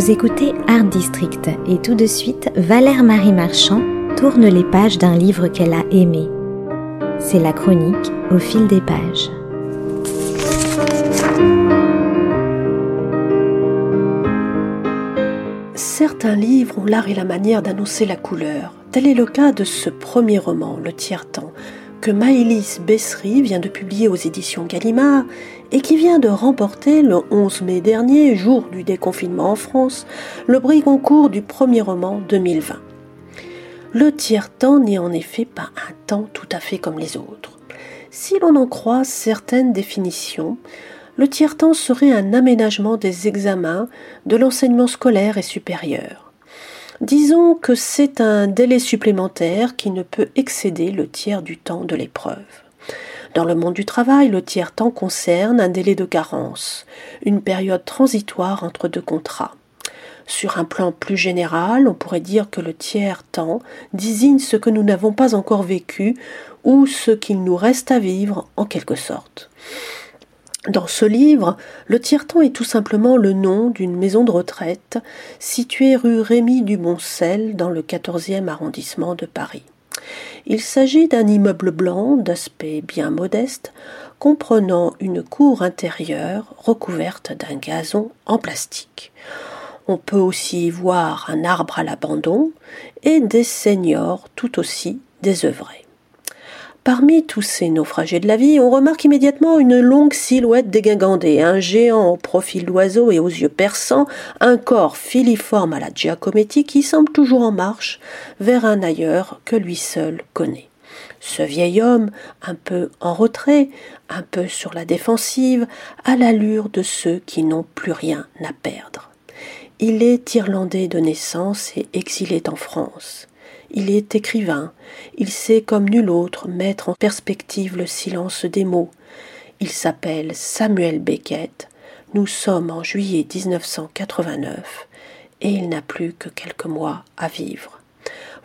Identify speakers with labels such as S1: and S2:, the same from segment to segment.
S1: Vous écoutez Art District et tout de suite, Valère Marie Marchand tourne les pages d'un livre qu'elle a aimé. C'est la chronique au fil des pages.
S2: Certains livres ont l'art et la manière d'annoncer la couleur. Tel est le cas de ce premier roman, Le Tiers-Temps, que Maëlys Bessery vient de publier aux éditions Gallimard et qui vient de remporter le 11 mai dernier, jour du déconfinement en France, le prix concours du premier roman 2020. Le tiers-temps n'est en effet pas un temps tout à fait comme les autres. Si l'on en croit certaines définitions, le tiers-temps serait un aménagement des examens de l'enseignement scolaire et supérieur. Disons que c'est un délai supplémentaire qui ne peut excéder le tiers du temps de l'épreuve. Dans le monde du travail, le tiers-temps concerne un délai de carence, une période transitoire entre deux contrats. Sur un plan plus général, on pourrait dire que le tiers-temps désigne ce que nous n'avons pas encore vécu ou ce qu'il nous reste à vivre en quelque sorte. Dans ce livre, le tiers-temps est tout simplement le nom d'une maison de retraite située rue Rémy du Moncel dans le 14e arrondissement de Paris. Il s'agit d'un immeuble blanc d'aspect bien modeste, comprenant une cour intérieure recouverte d'un gazon en plastique. On peut aussi y voir un arbre à l'abandon et des seniors tout aussi désœuvrés. Parmi tous ces naufragés de la vie, on remarque immédiatement une longue silhouette dégingandée, un géant au profil d'oiseau et aux yeux perçants, un corps filiforme à la Giacometti qui semble toujours en marche vers un ailleurs que lui seul connaît. Ce vieil homme, un peu en retrait, un peu sur la défensive, a l'allure de ceux qui n'ont plus rien à perdre. Il est irlandais de naissance et exilé en France. Il est écrivain, il sait comme nul autre mettre en perspective le silence des mots. Il s'appelle Samuel Beckett, nous sommes en juillet 1989 et il n'a plus que quelques mois à vivre.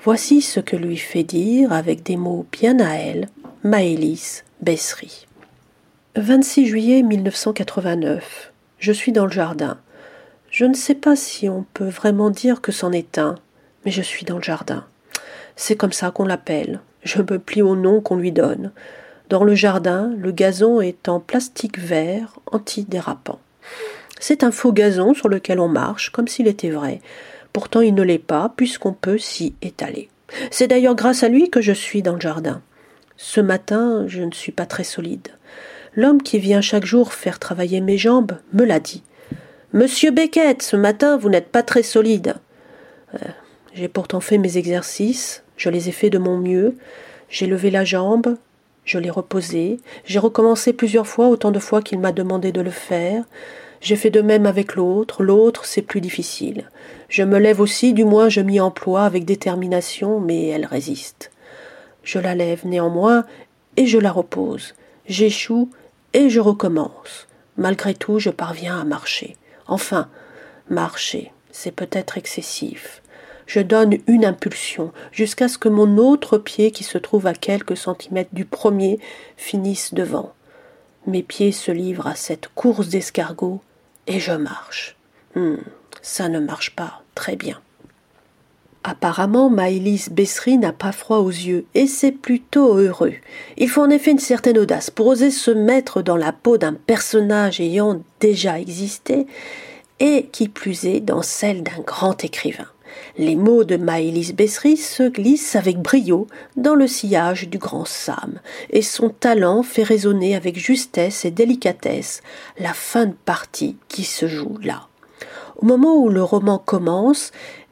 S2: Voici ce que lui fait dire, avec des mots bien à elle, Maëlys Bessery. 26 juillet 1989. Je suis dans le jardin. Je ne sais pas si on peut vraiment dire que c'en est un, mais je suis dans le jardin. C'est comme ça qu'on l'appelle. Je me plie au nom qu'on lui donne. Dans le jardin, le gazon est en plastique vert antidérapant. C'est un faux gazon sur lequel on marche, comme s'il était vrai. Pourtant il ne l'est pas, puisqu'on peut s'y étaler. C'est d'ailleurs grâce à lui que je suis dans le jardin. Ce matin, je ne suis pas très solide. L'homme qui vient chaque jour faire travailler mes jambes me l'a dit. Monsieur Beckett, ce matin, vous n'êtes pas très solide. Euh, j'ai pourtant fait mes exercices, je les ai faits de mon mieux. J'ai levé la jambe, je l'ai reposée. J'ai recommencé plusieurs fois, autant de fois qu'il m'a demandé de le faire. J'ai fait de même avec l'autre. L'autre, c'est plus difficile. Je me lève aussi, du moins je m'y emploie avec détermination, mais elle résiste. Je la lève néanmoins et je la repose. J'échoue et je recommence. Malgré tout, je parviens à marcher. Enfin, marcher, c'est peut-être excessif je donne une impulsion jusqu'à ce que mon autre pied qui se trouve à quelques centimètres du premier finisse devant. Mes pieds se livrent à cette course d'escargot et je marche. Hum, ça ne marche pas très bien. Apparemment, Maëlys Bessery n'a pas froid aux yeux, et c'est plutôt heureux. Il faut en effet une certaine audace pour oser se mettre dans la peau d'un personnage ayant déjà existé, et qui plus est dans celle d'un grand écrivain. Les mots de Maëlys Bessery se glissent avec brio dans le sillage du grand Sam, et son talent fait résonner avec justesse et délicatesse la fin de partie qui se joue là. Au moment où le roman commence,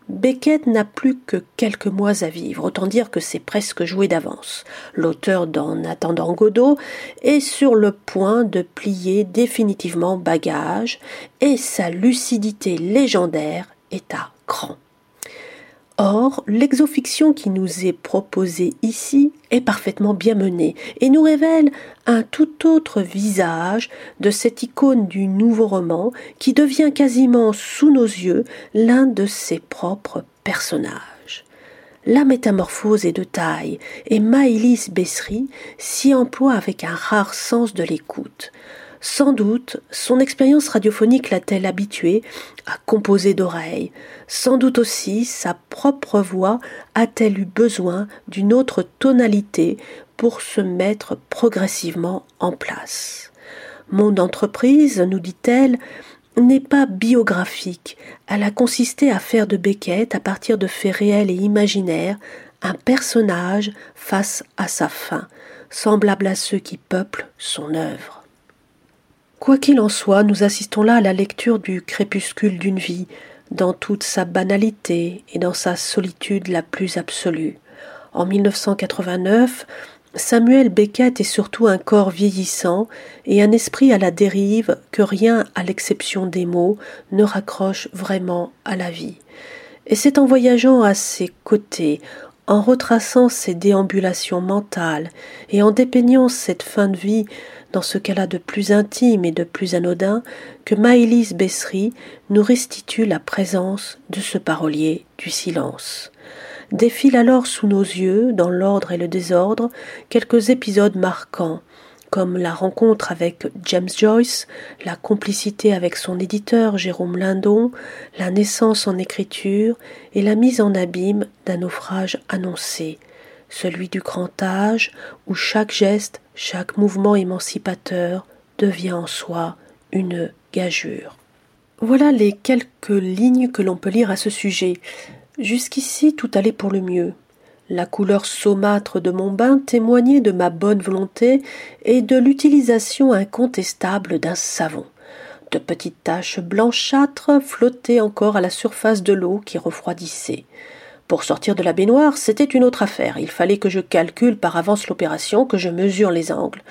S2: Beckett n'a plus que quelques mois à vivre, autant dire que c'est presque joué d'avance. L'auteur d'En attendant Godot est sur le point de plier définitivement bagage, et sa lucidité légendaire est à cran. Or, l'exofiction qui nous est proposée ici est parfaitement bien menée et nous révèle un tout autre visage de cette icône du nouveau roman qui devient quasiment sous nos yeux l'un de ses propres personnages. La métamorphose est de taille et Maëlys Bessery s'y emploie avec un rare sens de l'écoute. Sans doute, son expérience radiophonique l'a-t-elle habitué à composer d'oreilles. Sans doute aussi, sa propre voix a-t-elle eu besoin d'une autre tonalité pour se mettre progressivement en place. Mon entreprise, nous dit-elle, n'est pas biographique. Elle a consisté à faire de Beckett, à partir de faits réels et imaginaires, un personnage face à sa fin, semblable à ceux qui peuplent son œuvre. Quoi qu'il en soit, nous assistons là à la lecture du crépuscule d'une vie, dans toute sa banalité et dans sa solitude la plus absolue. En 1989, Samuel Beckett est surtout un corps vieillissant et un esprit à la dérive que rien, à l'exception des mots, ne raccroche vraiment à la vie. Et c'est en voyageant à ses côtés, en retraçant ses déambulations mentales et en dépeignant cette fin de vie dans ce qu'elle a de plus intime et de plus anodin que Maëlys Bessery nous restitue la présence de ce parolier du silence. Défilent alors sous nos yeux, dans l'ordre et le désordre, quelques épisodes marquants, comme la rencontre avec James Joyce, la complicité avec son éditeur Jérôme Lindon, la naissance en écriture et la mise en abîme d'un naufrage annoncé, celui du grand âge où chaque geste, chaque mouvement émancipateur devient en soi une gageure. Voilà les quelques lignes que l'on peut lire à ce sujet. Jusqu'ici tout allait pour le mieux. La couleur saumâtre de mon bain témoignait de ma bonne volonté et de l'utilisation incontestable d'un savon. De petites taches blanchâtres flottaient encore à la surface de l'eau qui refroidissait. Pour sortir de la baignoire, c'était une autre affaire. Il fallait que je calcule par avance l'opération, que je mesure les angles.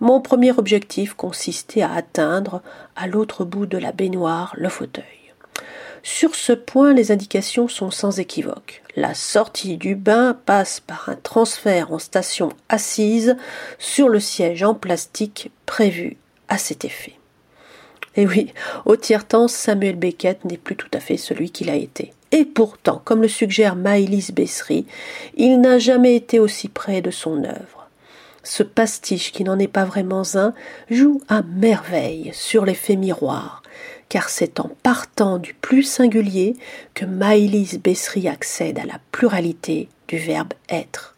S2: Mon premier objectif consistait à atteindre, à l'autre bout de la baignoire, le fauteuil. Sur ce point, les indications sont sans équivoque. La sortie du bain passe par un transfert en station assise sur le siège en plastique prévu à cet effet. Et oui, au tiers-temps, Samuel Beckett n'est plus tout à fait celui qu'il a été. Et pourtant, comme le suggère Maëlys Bessery, il n'a jamais été aussi près de son œuvre. Ce pastiche, qui n'en est pas vraiment un, joue à merveille sur l'effet miroir, car c'est en partant du plus singulier que Maëlys Bessery accède à la pluralité du verbe être.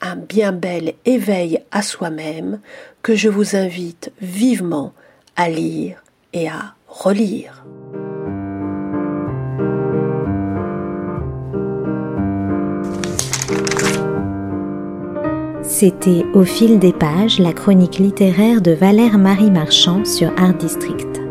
S2: Un bien bel éveil à soi-même que je vous invite vivement à lire et à relire.
S1: C'était Au fil des pages, la chronique littéraire de Valère Marie Marchand sur Art District.